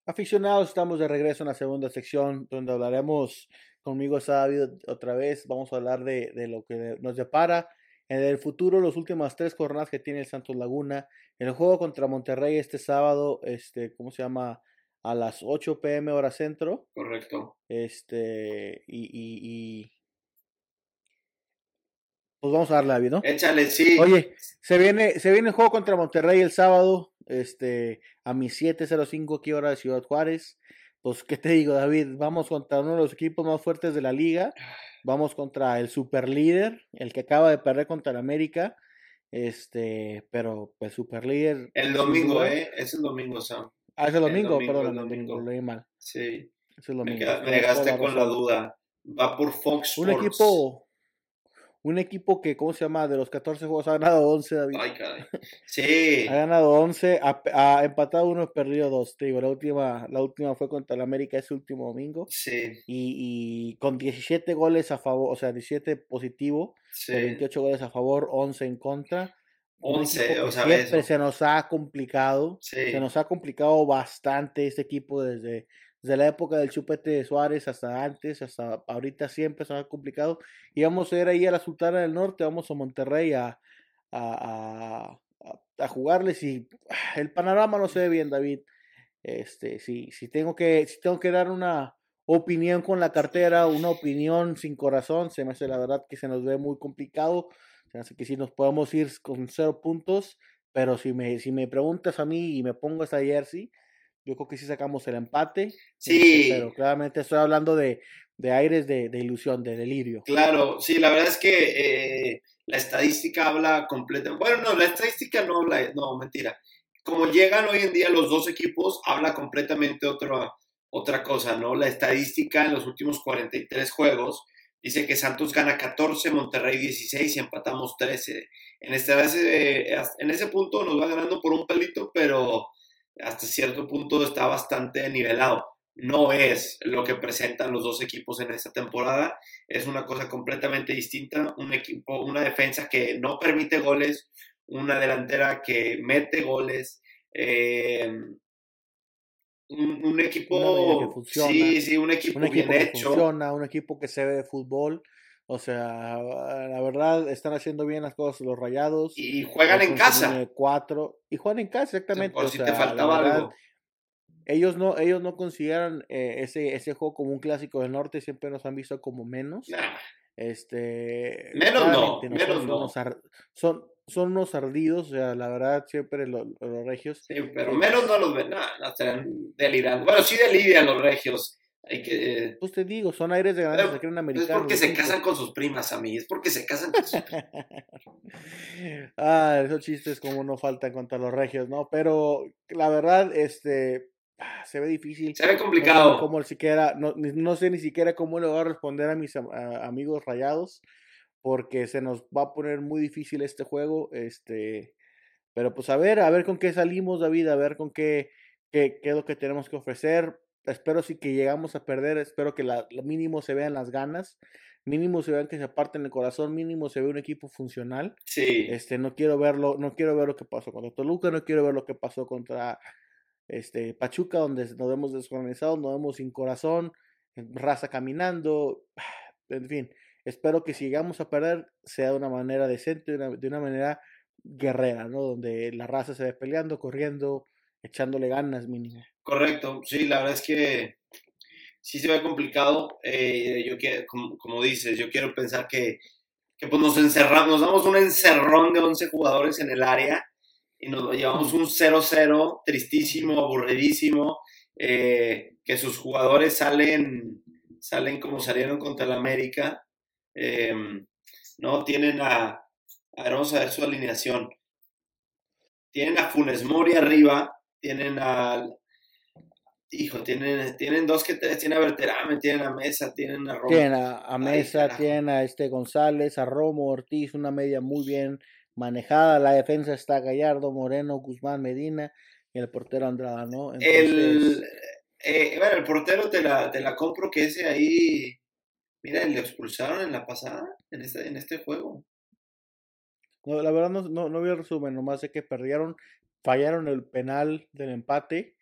Aficionados, estamos de regreso en la segunda sección donde hablaremos, conmigo está David otra vez, vamos a hablar de, de lo que nos depara en el futuro, las últimas tres jornadas que tiene el Santos Laguna, el juego contra Monterrey este sábado, este, ¿cómo se llama? A las 8 pm hora centro. Correcto. Este, y, y, y... pues vamos a darle a ¿no? Échale, sí. Oye, se viene, se viene el juego contra Monterrey el sábado, este, a mis 7.05 aquí hora de Ciudad Juárez. Pues, ¿qué te digo, David? Vamos contra uno de los equipos más fuertes de la liga. Vamos contra el super líder, el que acaba de perder contra el América. Este, pero pues super líder. El domingo, ¿eh? Es el domingo, Sam. Ah, es el domingo, perdón, el domingo. lo leí mal. Sí. Es el domingo. Me, dejaste con la duda. Va por Fox Un equipo un equipo que, ¿cómo se llama? De los 14 juegos ha ganado 11, David. Ay, caray. Sí. ha ganado 11, ha, ha, empatado uno, perdido dos. Te digo, la última, la última fue contra el América ese último domingo. Sí. Y, y con 17 goles a favor, o sea, 17 positivo, sí. 28 goles a favor, 11 en contra. 11, o sea, siempre se nos ha complicado. Sí. Se nos ha complicado bastante este equipo desde desde la época del chupete de Suárez hasta antes, hasta ahorita siempre se complicado. Y vamos a ir ahí a la Sultana del Norte, vamos a Monterrey a, a, a, a jugarles y ah, el panorama no se ve bien, David. Este, si, si, tengo que, si tengo que dar una opinión con la cartera, una opinión sin corazón, se me hace la verdad que se nos ve muy complicado. Se hace que si nos podemos ir con cero puntos, pero si me, si me preguntas a mí y me pongo esta jersey, yo creo que sí sacamos el empate. Sí. Pero claramente estoy hablando de, de aires de, de, ilusión, de delirio. Claro, sí, la verdad es que eh, la estadística habla completamente. Bueno, no, la estadística no habla, no, mentira. Como llegan hoy en día los dos equipos, habla completamente otra, otra cosa, ¿no? La estadística en los últimos 43 juegos dice que Santos gana 14, Monterrey 16 y empatamos 13. En, este, en ese punto nos va ganando por un pelito, pero hasta cierto punto está bastante nivelado. No es lo que presentan los dos equipos en esta temporada, es una cosa completamente distinta, un equipo, una defensa que no permite goles, una delantera que mete goles, eh, un, un, equipo, que funciona, sí, sí, un equipo, un equipo bien que hecho, funciona, un equipo que se ve de fútbol, o sea, la verdad están haciendo bien las cosas los rayados. Y juegan en casa. Cuatro. Y juegan en casa, exactamente. Por o si sea, te faltaba verdad, algo. Ellos no, ellos no consideran eh, ese, ese juego como un clásico del norte, siempre nos han visto como menos. Nah. Este. Menos no, menos son, no. unos son, son unos ardidos, o sea, la verdad, siempre lo- los regios. Sí, pero menos no los ven, no, no delirando. Bueno, sí deliran los regios. Hay que, Pues te digo, son aires de ganancia, Pero se creen es porque se casan con sus primas, a mí. Es porque se casan con sus ah, esos chistes como no faltan contra los regios, ¿no? Pero la verdad, este, ah, se ve difícil. Se ve No sé complicado. cómo siquiera, no, no sé ni siquiera cómo le voy a responder a mis a- amigos rayados, porque se nos va a poner muy difícil este juego, este, pero pues a ver, a ver con qué salimos, David, a ver con qué, qué, qué es lo que tenemos que ofrecer. Espero sí que llegamos a perder, espero que la, mínimo se vean las ganas, mínimo se vean que se aparten el corazón, mínimo se ve un equipo funcional. Sí. Este, no quiero verlo, no quiero ver lo que pasó contra Toluca, no quiero ver lo que pasó contra este Pachuca, donde nos vemos desorganizados, nos vemos sin corazón, raza caminando, en fin, espero que si llegamos a perder sea de una manera decente, de una, de una manera guerrera, ¿no? Donde la raza se ve peleando, corriendo, echándole ganas mínimo. Correcto, sí, la verdad es que sí se ve complicado. eh, yo quiero, como, dices, yo quiero pensar que, que pues nos encerramos, nos damos un encerrón de 11 jugadores en el área y nos llevamos un 0-0 tristísimo, aburridísimo, eh, que sus jugadores salen, salen como salieron contra el América, eh, no tienen a, a vamos a ver su alineación. Tienen a Funes Mori arriba, tienen al Hijo, tienen, tienen dos que tienen a Berterame, tienen a Mesa, tienen a Romo. Tienen a, a Mesa, tienen a este González, a Romo, Ortiz, una media muy bien manejada. La defensa está Gallardo, Moreno, Guzmán, Medina y el portero Andrada, ¿no? El, eh, bueno, el portero te la, te la compro que ese ahí, mira, le expulsaron en la pasada, en este, en este juego. no, la verdad no, no, no vi el resumen, nomás sé que perdieron, fallaron el penal del empate.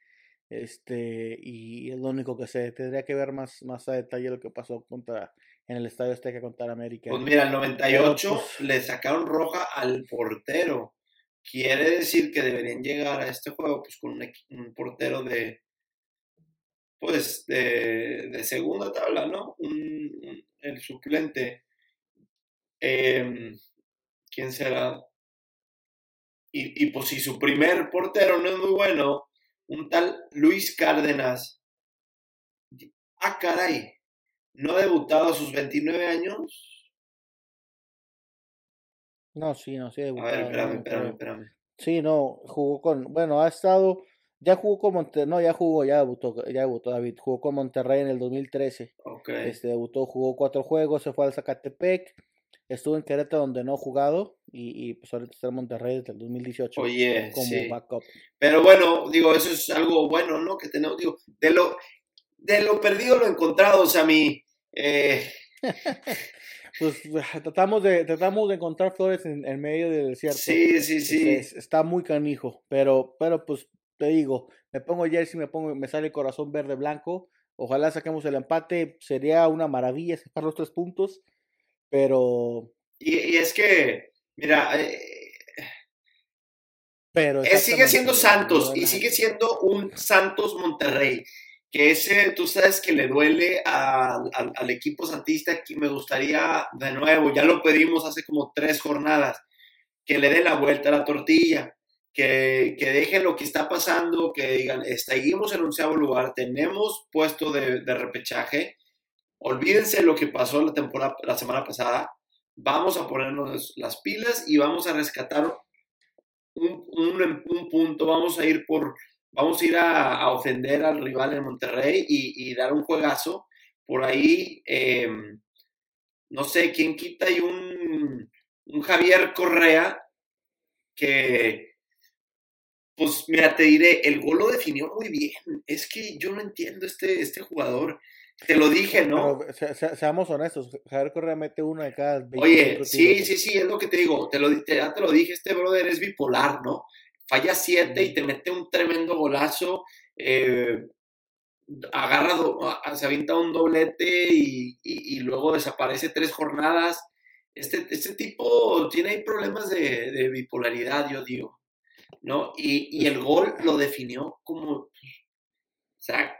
Este, y es lo único que sé. Tendría que ver más, más a detalle lo que pasó contra en el Estadio Azteca contra América. Pues mira, el 98 Pero, pues- le sacaron roja al portero. Quiere decir que deberían llegar a este juego pues con un, portero de pues de, de segunda tabla, ¿no? Un- un- el suplente. Em, ¿Quién será? Y, y pues si su primer portero no es muy bueno, un tal Luis Cárdenas. Ah, caray. ¿No ha debutado a sus 29 años? No, sí, no, sí. A ver, debutado, espérame, no, espérame, espérame. Sí, no, jugó con, bueno, ha estado, ya jugó con Monterrey, no, ya jugó, ya debutó, ya debutó David, jugó con Monterrey en el 2013, Ok. este, debutó, jugó cuatro juegos, se fue al Zacatepec, estuvo en Querétaro donde no ha jugado, y, y pues ahorita está en Monterrey desde el 2018 Oye, como sí. backup. Pero bueno, digo, eso es algo bueno, ¿no? Que tenemos, digo, de lo, de lo perdido lo encontrado, o sea, mi, eh, Pues tratamos de, tratamos de encontrar flores en, en medio del desierto. sí, sí, sí. Este, es- está muy canijo, pero, pero pues te digo, me pongo jersey, me pongo, me sale el corazón verde blanco. Ojalá saquemos el empate, sería una maravilla sacar los tres puntos, pero, Y, y es que, mira, eh, pero Eh, sigue siendo Santos y sigue siendo un Santos Monterrey. Que ese, tú sabes que le duele a- al- al equipo santista. Que me gustaría, de nuevo, ya lo pedimos hace como tres jornadas, que le den la vuelta a la tortilla, que, que dejen lo que está pasando, que digan, seguimos en onceavo lugar, tenemos puesto de, de repechaje, olvídense lo que pasó la temporada, la semana pasada, vamos a ponernos las pilas y vamos a rescatar un, un- un punto, vamos a ir por, vamos a ir a, ofender al rival en Monterrey y, dar un juegazo. Por ahí, eh, no sé, quién quita y un, un Javier Correa que, pues mira, te diré, el gol lo definió muy bien. Es que yo no entiendo este, este jugador. Te lo dije, ¿no? Pero se- se- seamos honestos, Javier Correa mete uno de cada 25 Oye, sí, tiros. sí, sí, es lo que te digo. Te lo, te- ya te lo dije, este brother es bipolar, ¿no? Falla siete y te mete un tremendo golazo. eh, agarra, do- se avienta un doblete y, y- y luego desaparece tres jornadas. Este, este tipo tiene ahí problemas de, de bipolaridad, yo digo, ¿no? Y, y el gol lo definió como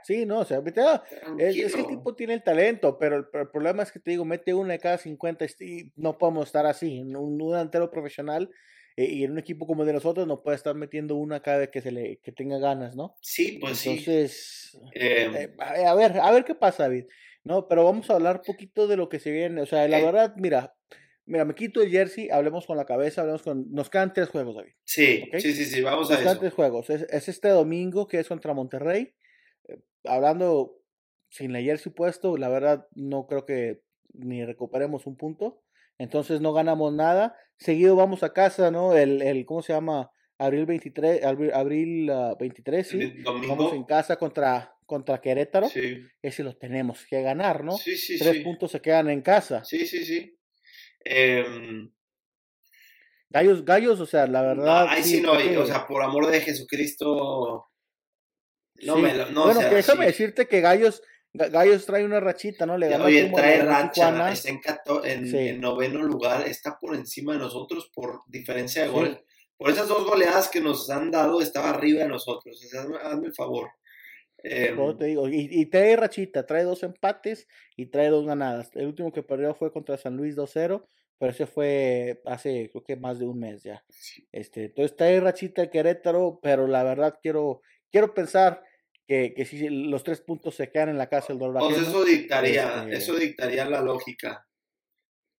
Sí, no, o sea, vete, ah, es, es que el tipo tiene el talento, pero el, problema es que te digo, mete una de cada 50 est- y no podemos estar así. Un, un delantero profesional eh, y en un equipo como el de nosotros no puede estar metiendo una cada vez que se le que tenga ganas, ¿no? Sí, pues sí. Entonces, Eh, eh, a ver, a ver qué pasa, David. No, pero vamos a hablar poquito de lo que se viene. O sea, la Eh. verdad, mira, mira, me quito el jersey, hablemos con la cabeza, hablemos con. Nos quedan tres juegos, David. sí, sí, sí, sí, vamos a Nos quedan eso. tres juegos. Es, es este domingo que es contra Monterrey. Hablando sin la jersey puesto, la verdad no creo que ni recuperemos un punto. Entonces no ganamos nada. Seguido vamos a casa, ¿no? El, el ¿cómo se llama? Abril 23, abril, abril ah, 23, sí. Vamos en casa contra, contra Querétaro. Sí, Ese los tenemos que ganar, ¿no? sí, sí. Tres sí. puntos se quedan en casa. Sí, sí, sí. Em, Gallos, gallos, o sea, la no, verdad. ahí sí no, o sea, por amor de Jesucristo, no sí. me lo, no, bueno, que déjame sí. decirte que Gallos, Ga- Gallos trae una rachita, ¿no? Le ganó Oye, trae racha, está en, cato- en, Sí. en noveno lugar, está por encima de nosotros por diferencia de Sí. goles. Por esas dos goleadas que nos han dado, estaba arriba de nosotros. O sea, hazme, hazme el favor. Em, te digo, y, y trae rachita, trae dos empates y trae dos ganadas. El último que perdió fue contra San Luis 2-0, pero ese fue hace creo que más de un mes ya. Este, entonces trae rachita el Querétaro, pero la verdad quiero, quiero pensar que, que si los tres puntos se quedan en la casa del dolor pues eso dictaría, este- eso dictaría la lógica.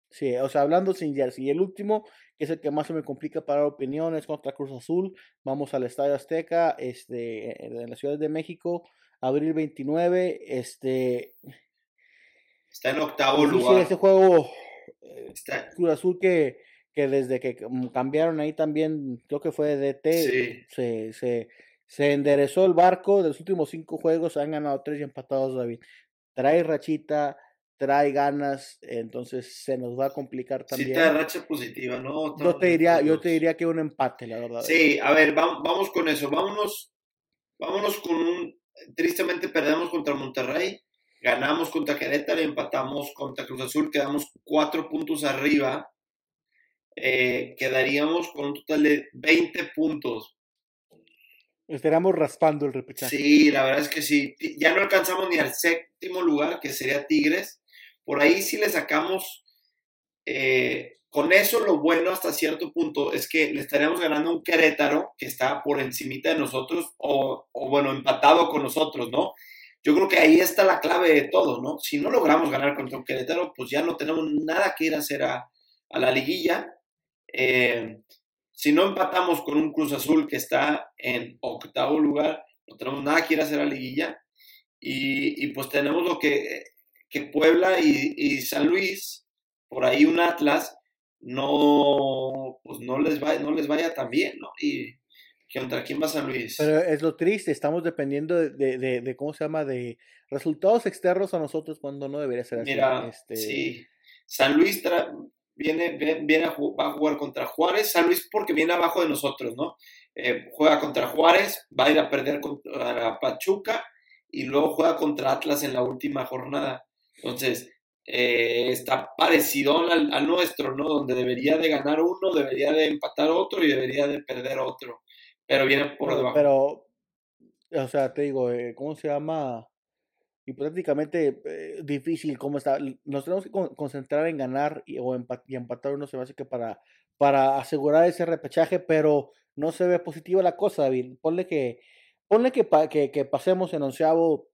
Sí, o sea, hablando sin jersey. Y el último, que es el que más se me complica para opiniones, contra Cruz Azul. Vamos al Estadio Azteca, este, en la Ciudad de México, abril 29. Este, Está en octavo difícil lugar. ese juego. eh, Está, Cruz Azul que, que desde que cambiaron ahí también, creo que fue DT, sí. se, se, se enderezó el barco. De los últimos cinco juegos han ganado tres y empatados, David. Trae rachita, trae ganas, entonces se nos va a complicar Sí, también. de racha positiva, ¿no? Yo te diría, yo te diría que un empate, la verdad. Sí, a ver, vam- vamos con eso. Vámonos, vámonos con un. Tristemente perdemos contra Monterrey, ganamos contra Querétaro y empatamos contra Cruz Azul. Quedamos cuatro puntos arriba. Eh, quedaríamos con un total de 20 puntos. Estaríamos raspando el repechaje. Sí, la verdad es que sí. Ya no alcanzamos ni al séptimo lugar, que sería Tigres. Por ahí sí le sacamos. eh, con eso lo bueno hasta cierto punto es que le estaríamos ganando un Querétaro que está por encimita de nosotros o, o, bueno, empatado con nosotros, ¿no? Yo creo que ahí está la clave de todo, ¿no? Si no logramos ganar contra un Querétaro, pues ya no tenemos nada que ir a hacer a, a la liguilla. Eh, si no empatamos con un Cruz Azul que está en octavo lugar, no tenemos nada que ir a hacer a la liguilla. Y, y pues tenemos lo que, que Puebla y, y San Luis, por ahí un Atlas, no, pues no les, va, no les vaya tan bien, ¿no? Y contra quién va San Luis. Pero es lo triste, estamos dependiendo de, de, de, de ¿cómo se llama? De resultados externos a nosotros cuando no debería ser así. Mira, este, sí. San Luis tra- viene, viene, a, va a jugar contra Juárez. San Luis porque viene abajo de nosotros, ¿no? Eh, juega contra Juárez, va a ir a perder contra Pachuca y luego juega contra Atlas en la última jornada. Entonces, eh, está parecido al, al nuestro, ¿no? Donde debería de ganar uno, debería de empatar otro y debería de perder otro. Pero viene por debajo. pero, o sea, te digo, eh, ¿cómo se llama? Hipotéticamente eh, difícil, ¿cómo está? Nos tenemos que con- concentrar en ganar y, o empa- y empatar uno, se me hace que para, para asegurar ese repechaje, pero no se ve positiva la cosa, David. Ponle que, ponle que, que, pasemos en onceavo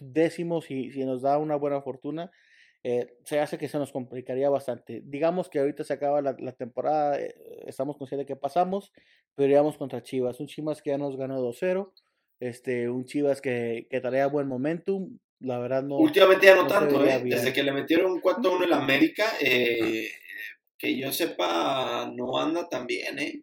décimo si, si nos da una buena fortuna. eh, se hace que se nos complicaría bastante. Digamos que ahorita se acaba la, la temporada, eh, estamos conscientes de que pasamos, pero íbamos contra Chivas. Un Chivas que ya nos ganó 2-0, este, un Chivas que, que traía buen momentum. La verdad no. Últimamente ya no, no tanto, ¿eh? Desde que le metieron un 4-1 en la América, eh, que yo sepa, no anda tan bien, ¿eh?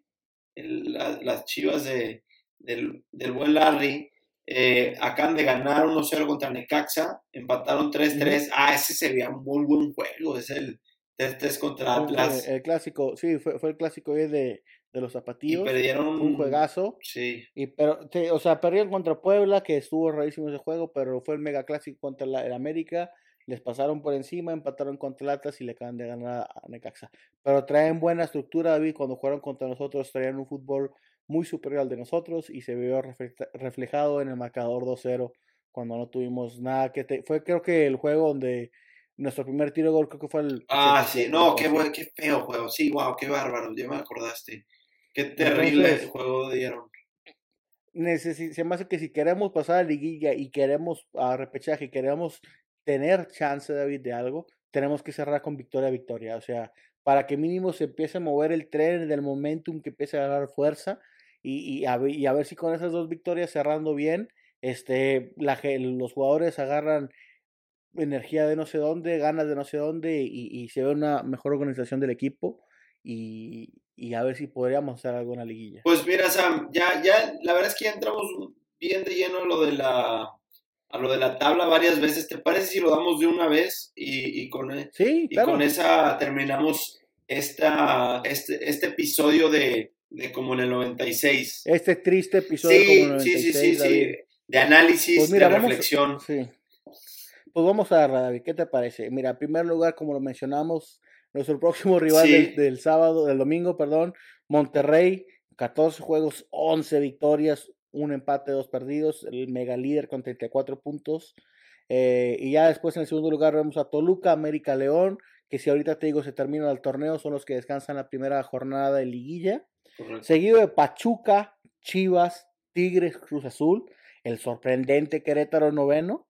El- la- las chivas de, del, del buen Larry eh, acaban de ganar 1-0 contra Necaxa, empataron 3-3. Ah, ese sería un muy buen juego, es el 3-3 contra Atlas. El clásico, sí, fue, fue el clásico de, de los Y zapatillos. perdieron Un juegazo. Sí, Y, pero, sí, o sea, perdieron contra Puebla, que estuvo rarísimo ese juego, pero fue el mega clásico contra la- el América. Les pasaron por encima, empataron contra el Atlas y le acaban de ganar a, Necaxa. Pero traen buena estructura, David. Cuando jugaron contra nosotros, traían un fútbol muy superior al de nosotros y se vio reflejado en el marcador 2-0 cuando no tuvimos nada que te... fue creo que el juego donde nuestro primer tiro de gol creo que fue el ah sí no qué qué feo juego sí wow qué bárbaro ya me acordaste qué terrible juego dieron. Se me hace que si queremos pasar a liguilla y queremos a repechaje y queremos tener chance David de algo tenemos que cerrar con victoria a victoria. O sea para que mínimo se empiece a mover el tren del momentum que empiece a ganar fuerza y, y, a, y a ver si con esas dos victorias cerrando bien este, la, los jugadores agarran energía de no sé dónde, ganas de no sé dónde y, se ve una mejor organización del equipo y, a ver si podríamos hacer algo en la liguilla. Pues mira, Sam, ya, ya, la verdad es que ya entramos bien de lleno a lo de la, a lo de la tabla varias veces. ¿Te parece si lo damos de una vez y, con, e, y con esa terminamos esta, este, este episodio de, de como en el 96? Este triste episodio como en el 96, sí, sí, sí, sí de análisis, pues de reflexión. Sí. Pues vamos a David, ¿qué te parece? Mira, en primer lugar, como lo mencionamos, nuestro próximo rival del, sábado, del domingo, perdón, Monterrey, 14 juegos, 11 victorias, un empate, dos perdidos, el mega líder con 34 puntos. Eh, y ya después en el segundo lugar vemos a Toluca, América León, que si ahorita te digo se termina el torneo, son los que descansan la primera jornada de liguilla. Seguido de Pachuca, Chivas, Tigres, Cruz Azul el sorprendente Querétaro noveno,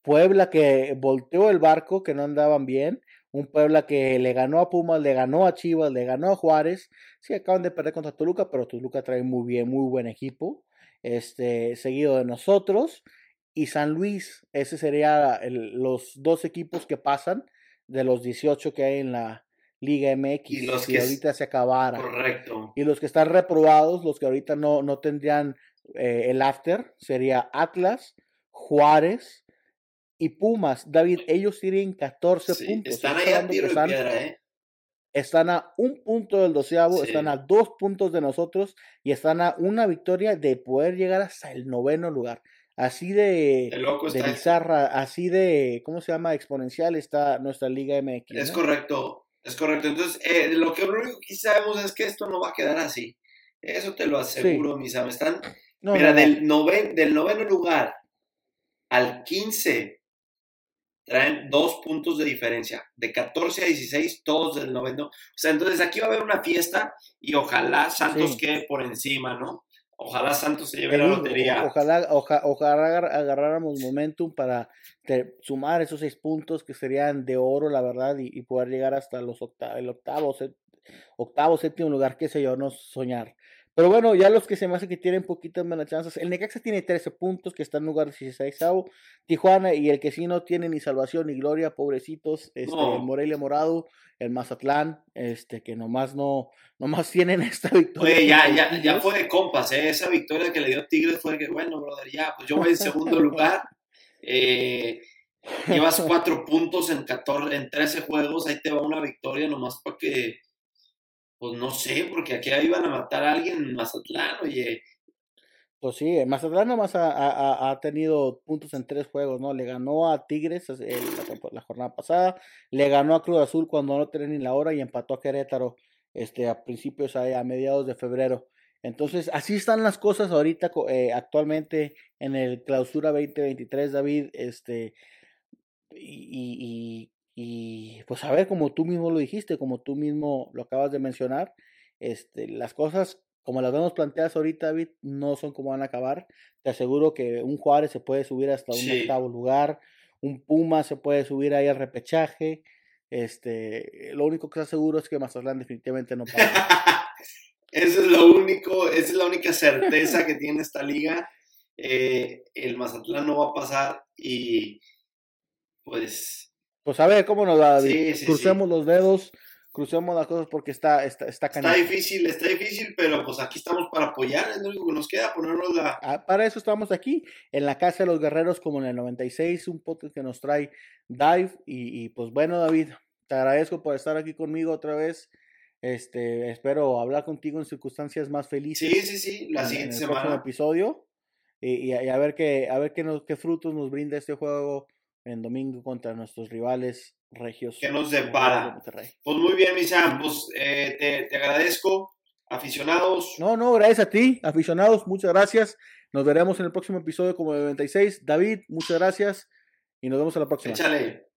Puebla que volteó el barco, que no andaban bien, un Puebla que le ganó a Pumas, le ganó a Chivas, le ganó a Juárez, sí acaban de perder contra Toluca, pero Toluca trae muy bien, muy buen equipo, este, seguido de nosotros, y San Luis, ese sería los dos equipos que pasan de los 18 que hay en la Liga MX, y los que ahorita se acabara. Correcto. Y los que están reprobados, los que ahorita no, no tendrían eh, el after sería Atlas, Juárez y Pumas. David, ellos tienen 14 puntos. Están ahí a tiro están, ¿eh? están a un punto del doceavo, están a dos puntos de nosotros y están a una victoria de poder llegar hasta el noveno lugar. Así de, de, bizarra, así de, ¿cómo se llama? Exponencial está nuestra Liga MX. Es correcto, es correcto. Entonces, eh, lo que único que sabemos es que esto no va a quedar así. Eso te lo aseguro, mis amigos. Están Mira, Del, del noveno lugar al 15 traen dos puntos de diferencia. De 14 a 16, todos del noveno. O sea, entonces aquí va a haber una fiesta y ojalá Santos quede por encima, ¿no? Ojalá Santos se lleve la lotería. Ojalá, ojalá agarráramos momentum para sumar esos seis puntos que serían de oro, la verdad, y, poder llegar hasta los octavos, el octavo, octavo, séptimo lugar, qué sé yo, no soñar. Pero bueno, ya los que se me hace que tienen poquitas menos chances. El Necaxa tiene 13 puntos, que está en lugar 16 Tijuana y el que sí no tiene ni salvación ni gloria, pobrecitos. Este, El Morelia Morado, el Mazatlán, este, que nomás no, nomás tienen esta victoria. Oye, ya, ya, ya fue de compas, ¿eh? Esa victoria que le dio Tigres fue que, bueno, brother, ya, pues yo voy en segundo lugar. Eh, llevas cuatro puntos en, 14, en 13 juegos, ahí te va una victoria nomás para que pues no sé, porque aquí iban a matar a alguien en Mazatlán, oye. Pues sí, Mazatlán nomás ha, ha, tenido puntos en tres juegos, ¿no? Le ganó a Tigres la, jornada pasada, le ganó a Cruz Azul cuando no tenía ni la hora y empató a Querétaro este, a principios, a, mediados de febrero. Entonces, así están las cosas ahorita eh, actualmente en el clausura 2023, David. Este, y, y pues a ver, como tú mismo lo dijiste, como tú mismo lo acabas de mencionar, este, las cosas como las vemos planteadas ahorita, David, no son como van a acabar. Te aseguro que un Juárez se puede subir hasta un octavo lugar, un Puma se puede subir ahí al repechaje. Este, lo único que está seguro es que Mazatlán definitivamente no pasa. Eso es lo único, esa es la única certeza que tiene esta liga. Eh, el Mazatlán no va a pasar y pues pues a ver cómo nos va, Crucemos los dedos, crucemos las cosas porque está, está, está Está difícil, está difícil, pero pues aquí estamos para apoyar, es lo único que nos queda, ponernos la... Ah, para eso estamos aquí, en la Casa de los Guerreros, como en el 96, un podcast que nos trae Dive. Y, pues bueno, David, te agradezco por estar aquí conmigo otra vez. Este, espero hablar contigo en circunstancias más felices. Sí, sí, sí, la siguiente en el semana. episodio. Y, a ver qué, a ver qué, nos, qué frutos nos brinda este juego en domingo contra nuestros rivales regios. Que nos depara. Pues muy bien, mi Sam, pues eh, te, te, agradezco. Aficionados. No, no, gracias a ti, aficionados, muchas gracias. Nos veremos en el próximo episodio como 96. David, muchas gracias y nos vemos en la próxima. Échale.